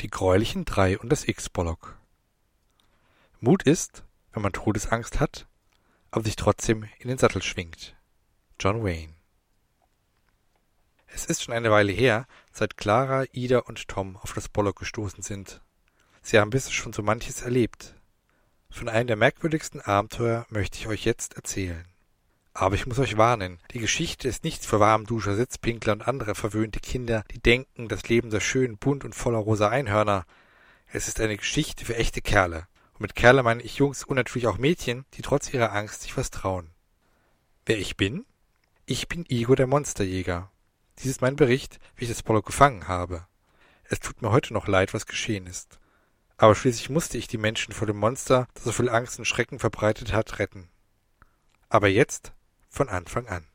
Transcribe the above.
Die greulichen drei und das X-Bollock. Mut ist, wenn man Todesangst hat, aber sich trotzdem in den Sattel schwingt. John Wayne. Es ist schon eine Weile her, seit Clara, Ida und Tom auf das Bollock gestoßen sind. Sie haben bisher schon so manches erlebt. Von einem der merkwürdigsten Abenteuer möchte ich euch jetzt erzählen. Aber ich muss euch warnen, die Geschichte ist nichts für Warmduscher, Sitzpinkler und andere verwöhnte Kinder, die denken, das Leben sei schön, bunt und voller rosa Einhörner. Es ist eine Geschichte für echte Kerle. Und mit Kerle meine ich Jungs und natürlich auch Mädchen, die trotz ihrer Angst sich was trauen. Wer ich bin? Ich bin Igor der Monsterjäger. Dies ist mein Bericht, wie ich das Polo gefangen habe. Es tut mir heute noch leid, was geschehen ist. Aber schließlich musste ich die Menschen vor dem Monster, das so viel Angst und Schrecken verbreitet hat, retten. Aber jetzt von Anfang an.